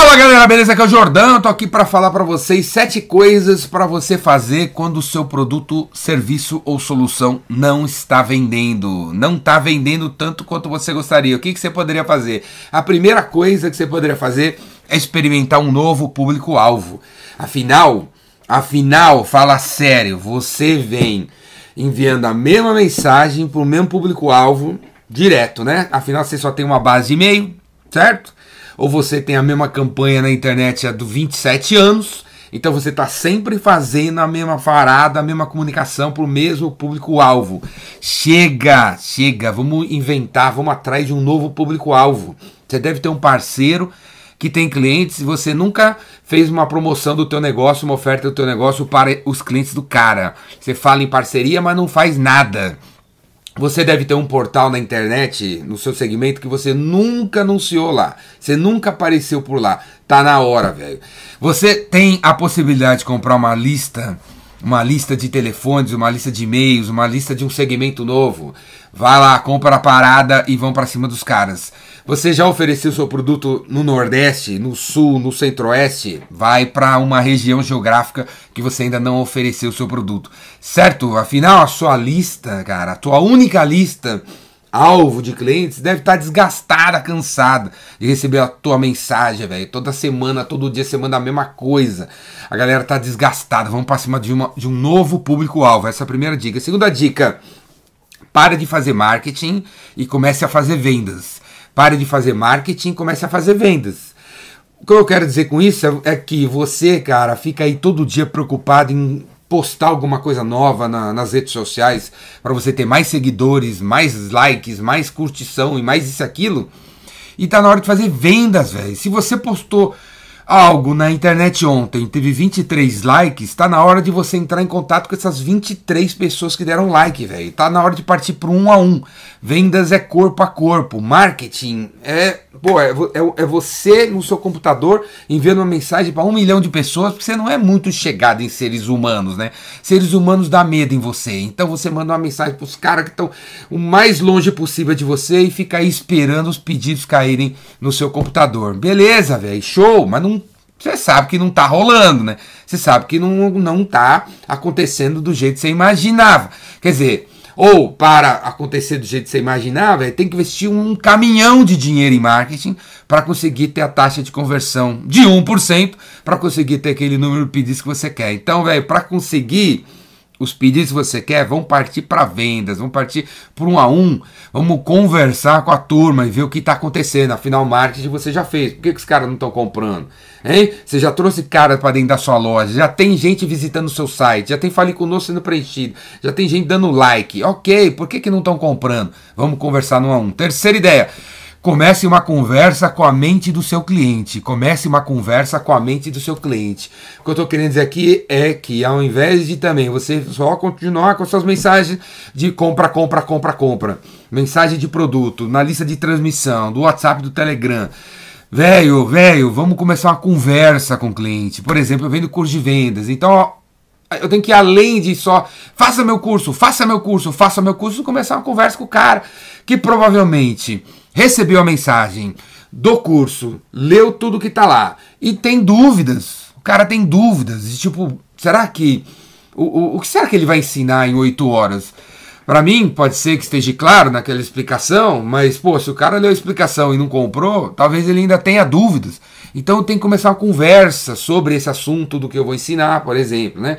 Fala galera, beleza? Aqui é o Jordão, tô aqui para falar para vocês sete coisas para você fazer quando o seu produto, serviço ou solução não está vendendo, não está vendendo tanto quanto você gostaria. O que, que você poderia fazer? A primeira coisa que você poderia fazer é experimentar um novo público-alvo. Afinal, afinal, fala sério, você vem enviando a mesma mensagem para o mesmo público-alvo direto, né? Afinal, você só tem uma base e-mail, certo? Ou você tem a mesma campanha na internet há 27 anos, então você está sempre fazendo a mesma farada, a mesma comunicação para o mesmo público-alvo. Chega, chega, vamos inventar, vamos atrás de um novo público-alvo. Você deve ter um parceiro que tem clientes e você nunca fez uma promoção do teu negócio, uma oferta do teu negócio para os clientes do cara. Você fala em parceria, mas não faz nada. Você deve ter um portal na internet, no seu segmento, que você nunca anunciou lá. Você nunca apareceu por lá. Tá na hora, velho. Você tem a possibilidade de comprar uma lista, uma lista de telefones, uma lista de e-mails, uma lista de um segmento novo. Vai lá, compra a parada e vão para cima dos caras. Você já ofereceu seu produto no Nordeste, no Sul, no Centro-Oeste? Vai para uma região geográfica que você ainda não ofereceu seu produto. Certo? Afinal, a sua lista, cara, a tua única lista alvo de clientes deve estar tá desgastada, cansada de receber a tua mensagem, velho. Toda semana, todo dia manda a mesma coisa. A galera tá desgastada. Vamos para cima de, uma, de um novo público-alvo. Essa é a primeira dica. Segunda dica: pare de fazer marketing e comece a fazer vendas. Pare de fazer marketing e comece a fazer vendas. O que eu quero dizer com isso é, é que você, cara, fica aí todo dia preocupado em postar alguma coisa nova na, nas redes sociais para você ter mais seguidores, mais likes, mais curtição e mais isso aquilo. E tá na hora de fazer vendas, velho. Se você postou algo na internet ontem, teve 23 likes, tá na hora de você entrar em contato com essas 23 pessoas que deram like, velho. Tá na hora de partir pro um a um. Vendas é corpo a corpo. Marketing é, pô, é, é, é você no seu computador enviando uma mensagem para um milhão de pessoas, porque você não é muito chegado em seres humanos, né? Seres humanos dá medo em você. Então você manda uma mensagem pros caras que estão o mais longe possível de você e fica aí esperando os pedidos caírem no seu computador. Beleza, velho, show, mas não você sabe que não tá rolando, né? Você sabe que não, não tá acontecendo do jeito que você imaginava. Quer dizer, ou para acontecer do jeito que você imaginava, tem que investir um caminhão de dinheiro em marketing para conseguir ter a taxa de conversão de 1%, para conseguir ter aquele número de pedidos que você quer. Então, velho, para conseguir os pedidos que você quer, vão partir para vendas, vão partir por um a um, vamos conversar com a turma e ver o que está acontecendo. Afinal, marketing você já fez, por que, que os caras não estão comprando? Hein? Você já trouxe cara para dentro da sua loja, já tem gente visitando o seu site, já tem Fale Conosco sendo preenchido, já tem gente dando like. Ok, por que, que não estão comprando? Vamos conversar um a um. Terceira ideia. Comece uma conversa com a mente do seu cliente. Comece uma conversa com a mente do seu cliente. O que eu estou querendo dizer aqui é que ao invés de também você só continuar com suas mensagens de compra, compra, compra, compra, mensagem de produto, na lista de transmissão, do WhatsApp, do Telegram. Velho, velho, vamos começar uma conversa com o cliente. Por exemplo, eu vendo curso de vendas. Então, ó, eu tenho que ir além de só faça meu curso, faça meu curso, faça meu curso, começar uma conversa com o cara que provavelmente recebeu a mensagem do curso, leu tudo que está lá e tem dúvidas. O cara tem dúvidas. Tipo, será que. O, o, o que será que ele vai ensinar em oito horas? Para mim, pode ser que esteja claro naquela explicação, mas, pô, se o cara leu a explicação e não comprou, talvez ele ainda tenha dúvidas. Então tem que começar uma conversa sobre esse assunto do que eu vou ensinar, por exemplo, né?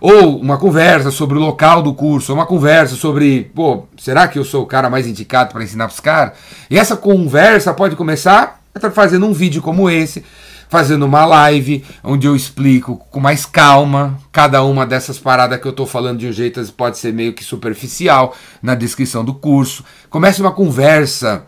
Ou uma conversa sobre o local do curso, uma conversa sobre, pô, será que eu sou o cara mais indicado para ensinar para os caras? E essa conversa pode começar fazendo um vídeo como esse, fazendo uma live onde eu explico com mais calma cada uma dessas paradas que eu estou falando de um jeito pode ser meio que superficial na descrição do curso. Comece uma conversa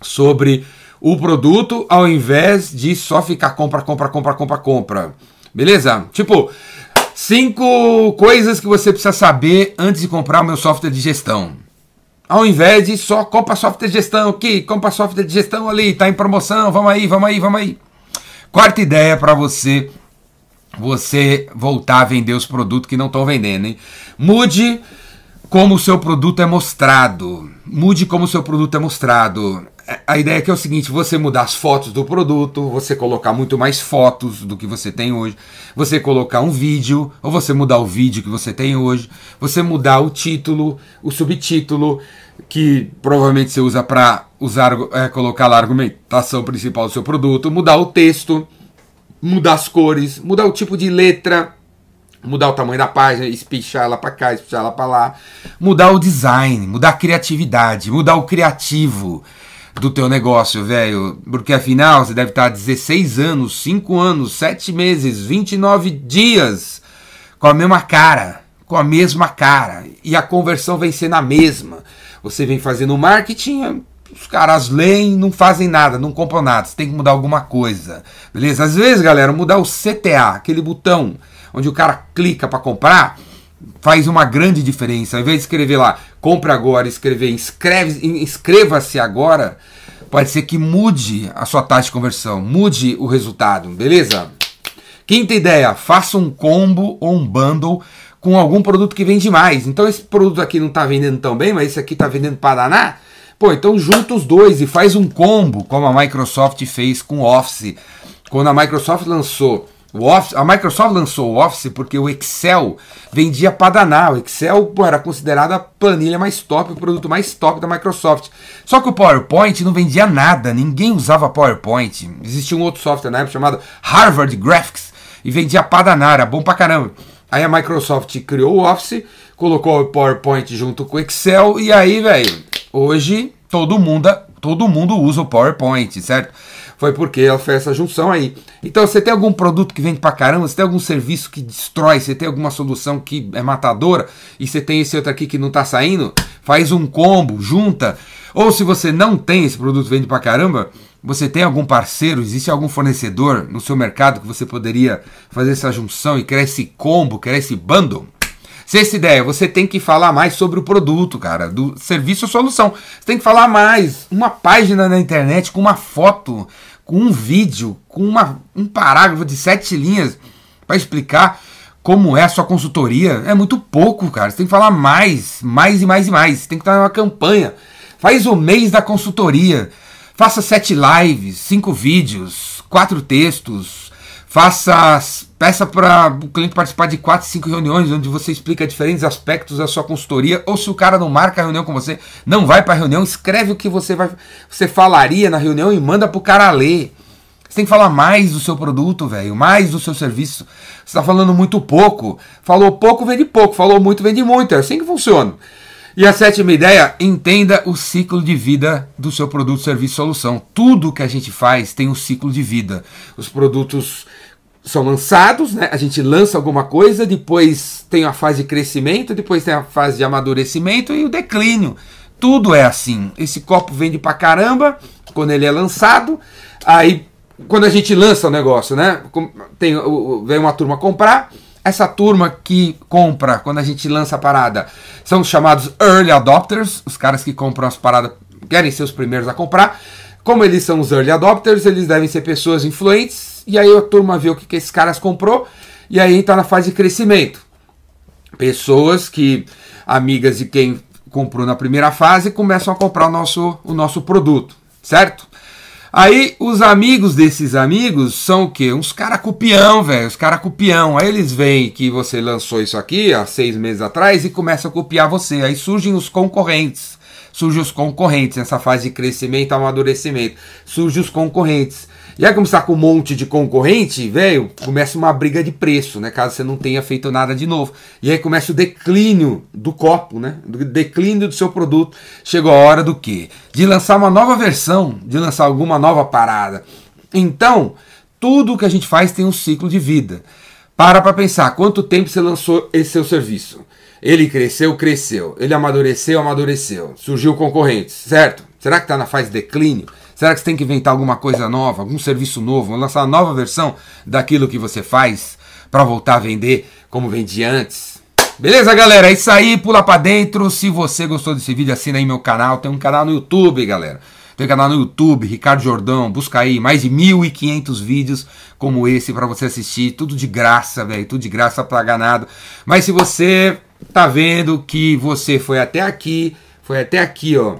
sobre o produto ao invés de só ficar compra, compra, compra, compra, compra. Beleza? Tipo, cinco coisas que você precisa saber antes de comprar o meu software de gestão. Ao invés de só compra software de gestão aqui, compra software de gestão ali, tá em promoção, vamos aí, vamos aí, vamos aí. Quarta ideia para você você voltar a vender os produtos que não estão vendendo, hein? Mude como o seu produto é mostrado. Mude como o seu produto é mostrado. A ideia aqui é o seguinte: você mudar as fotos do produto, você colocar muito mais fotos do que você tem hoje, você colocar um vídeo, ou você mudar o vídeo que você tem hoje, você mudar o título, o subtítulo, que provavelmente você usa para usar, é, colocar a argumentação principal do seu produto, mudar o texto, mudar as cores, mudar o tipo de letra, mudar o tamanho da página, espichar ela para cá, espichar ela para lá, mudar o design, mudar a criatividade, mudar o criativo do teu negócio, velho, porque afinal você deve estar 16 anos, 5 anos, 7 meses, 29 dias com a mesma cara, com a mesma cara, e a conversão vem sendo a mesma. Você vem fazendo marketing, os caras leem, não fazem nada, não compram nada. Você tem que mudar alguma coisa. Beleza? Às vezes, galera, mudar o CTA, aquele botão onde o cara clica para comprar, faz uma grande diferença. Ao invés de escrever lá, compra agora, escrever inscreve, inscreva-se agora, pode ser que mude a sua taxa de conversão, mude o resultado, beleza? Quinta ideia, faça um combo ou um bundle com algum produto que vende mais. Então esse produto aqui não está vendendo tão bem, mas esse aqui está vendendo para danar. Pô, então junta os dois e faz um combo, como a Microsoft fez com o Office. Quando a Microsoft lançou o Office, a Microsoft lançou o Office porque o Excel vendia para danar. O Excel pô, era considerado a planilha mais top, o produto mais top da Microsoft. Só que o PowerPoint não vendia nada, ninguém usava PowerPoint. Existia um outro software na época chamado Harvard Graphics e vendia para danar, era bom pra caramba. Aí a Microsoft criou o Office, colocou o PowerPoint junto com o Excel e aí, velho, hoje todo mundo, todo mundo usa o PowerPoint, certo? Foi porque ela fez essa junção aí. Então, você tem algum produto que vende pra caramba, você tem algum serviço que destrói, você tem alguma solução que é matadora e você tem esse outro aqui que não tá saindo, faz um combo, junta. Ou se você não tem esse produto vende pra caramba, você tem algum parceiro, existe algum fornecedor no seu mercado que você poderia fazer essa junção e criar esse combo, criar esse bundle? Essa ideia, você tem que falar mais sobre o produto, cara, do serviço ou solução. Você tem que falar mais. Uma página na internet com uma foto, com um vídeo, com uma, um parágrafo de sete linhas para explicar como é a sua consultoria. É muito pouco, cara. Você tem que falar mais, mais e mais e mais. Você tem que estar numa campanha. Faz o mês da consultoria. Faça sete lives, cinco vídeos, quatro textos. Faça, peça para o cliente participar de quatro, cinco reuniões onde você explica diferentes aspectos da sua consultoria. Ou se o cara não marca a reunião com você, não vai para a reunião, escreve o que você vai, você falaria na reunião e manda para o cara ler. Você tem que falar mais do seu produto, velho, mais do seu serviço. Você está falando muito pouco. Falou pouco, vende pouco. Falou muito, vende muito. É assim que funciona. E a sétima ideia, entenda o ciclo de vida do seu produto, serviço, solução. Tudo que a gente faz tem um ciclo de vida. Os produtos são lançados, né? A gente lança alguma coisa, depois tem a fase de crescimento, depois tem a fase de amadurecimento e o declínio. Tudo é assim. Esse copo vende pra caramba quando ele é lançado, aí quando a gente lança o negócio, né? Tem, vem uma turma comprar, essa turma que compra quando a gente lança a parada são os chamados early adopters, os caras que compram as paradas, querem ser os primeiros a comprar. Como eles são os early adopters, eles devem ser pessoas influentes, e aí a turma vê o que, que esses caras comprou, e aí está na fase de crescimento. Pessoas que, amigas de quem comprou na primeira fase, começam a comprar o nosso, o nosso produto, certo? Aí os amigos desses amigos são o quê? Uns cara copião, velho. Os cara copião. Aí eles veem que você lançou isso aqui há seis meses atrás e começam a copiar você. Aí surgem os concorrentes. Surgem os concorrentes nessa fase de crescimento, amadurecimento. Surgem os concorrentes. Como você está com um monte de concorrente, velho, começa uma briga de preço, né? Caso você não tenha feito nada de novo. E aí começa o declínio do copo, né? Do declínio do seu produto. Chegou a hora do quê? De lançar uma nova versão, de lançar alguma nova parada. Então, tudo que a gente faz tem um ciclo de vida. Para para pensar, quanto tempo você lançou esse seu serviço? Ele cresceu, cresceu. Ele amadureceu, amadureceu. Surgiu concorrentes, certo? Será que está na fase de declínio? Será que você tem que inventar alguma coisa nova, algum serviço novo, lançar uma nova versão daquilo que você faz para voltar a vender como vendia antes? Beleza, galera? É isso aí, pula para dentro. Se você gostou desse vídeo, assina aí meu canal. Tem um canal no YouTube, galera. Tem canal no YouTube, Ricardo Jordão. Busca aí mais de 1.500 vídeos como esse para você assistir. Tudo de graça, velho. Tudo de graça, pagar nada. Mas se você tá vendo que você foi até aqui, foi até aqui, ó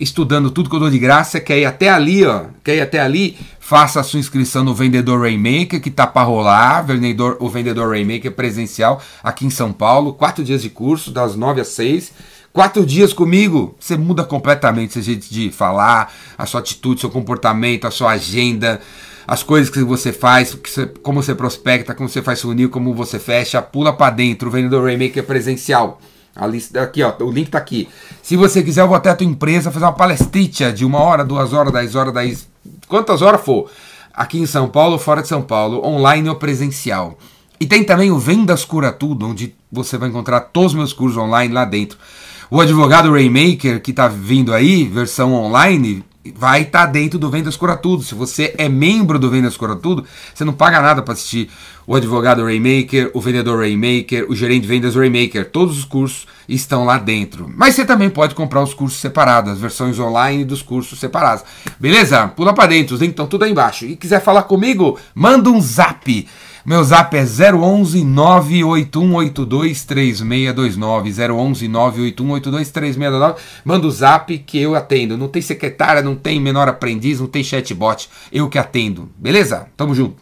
estudando tudo que eu dou de graça, quer ir até ali, ó, quer ir até ali, faça a sua inscrição no Vendedor Rainmaker, que tá para rolar, vendedor, o Vendedor Rainmaker presencial aqui em São Paulo, quatro dias de curso, das nove às seis, quatro dias comigo, você muda completamente seu jeito de falar, a sua atitude, seu comportamento, a sua agenda, as coisas que você faz, que você, como você prospecta, como você faz funil, como você fecha, pula para dentro, o Vendedor Rainmaker presencial. A lista aqui, ó, o link tá aqui. Se você quiser, eu vou até a tua empresa fazer uma palestritia de uma hora, duas horas, dez horas, dez. Quantas horas for. Aqui em São Paulo, fora de São Paulo, online ou presencial. E tem também o Vendas Cura Tudo, onde você vai encontrar todos os meus cursos online lá dentro. O advogado Raymaker, que está vindo aí, versão online, vai estar tá dentro do Vendas Cura Tudo. Se você é membro do Vendas Cura Tudo, você não paga nada para assistir o advogado Raymaker, o vendedor Raymaker, o gerente de vendas Raymaker. Todos os cursos estão lá dentro. Mas você também pode comprar os cursos separados, as versões online dos cursos separados. Beleza? Pula para dentro, estão tudo aí embaixo. E quiser falar comigo, manda um zap. Meu zap é 011 98182 3629. 011 98182 3629. Manda o zap que eu atendo. Não tem secretária, não tem menor aprendiz, não tem chatbot. Eu que atendo. Beleza? Tamo junto.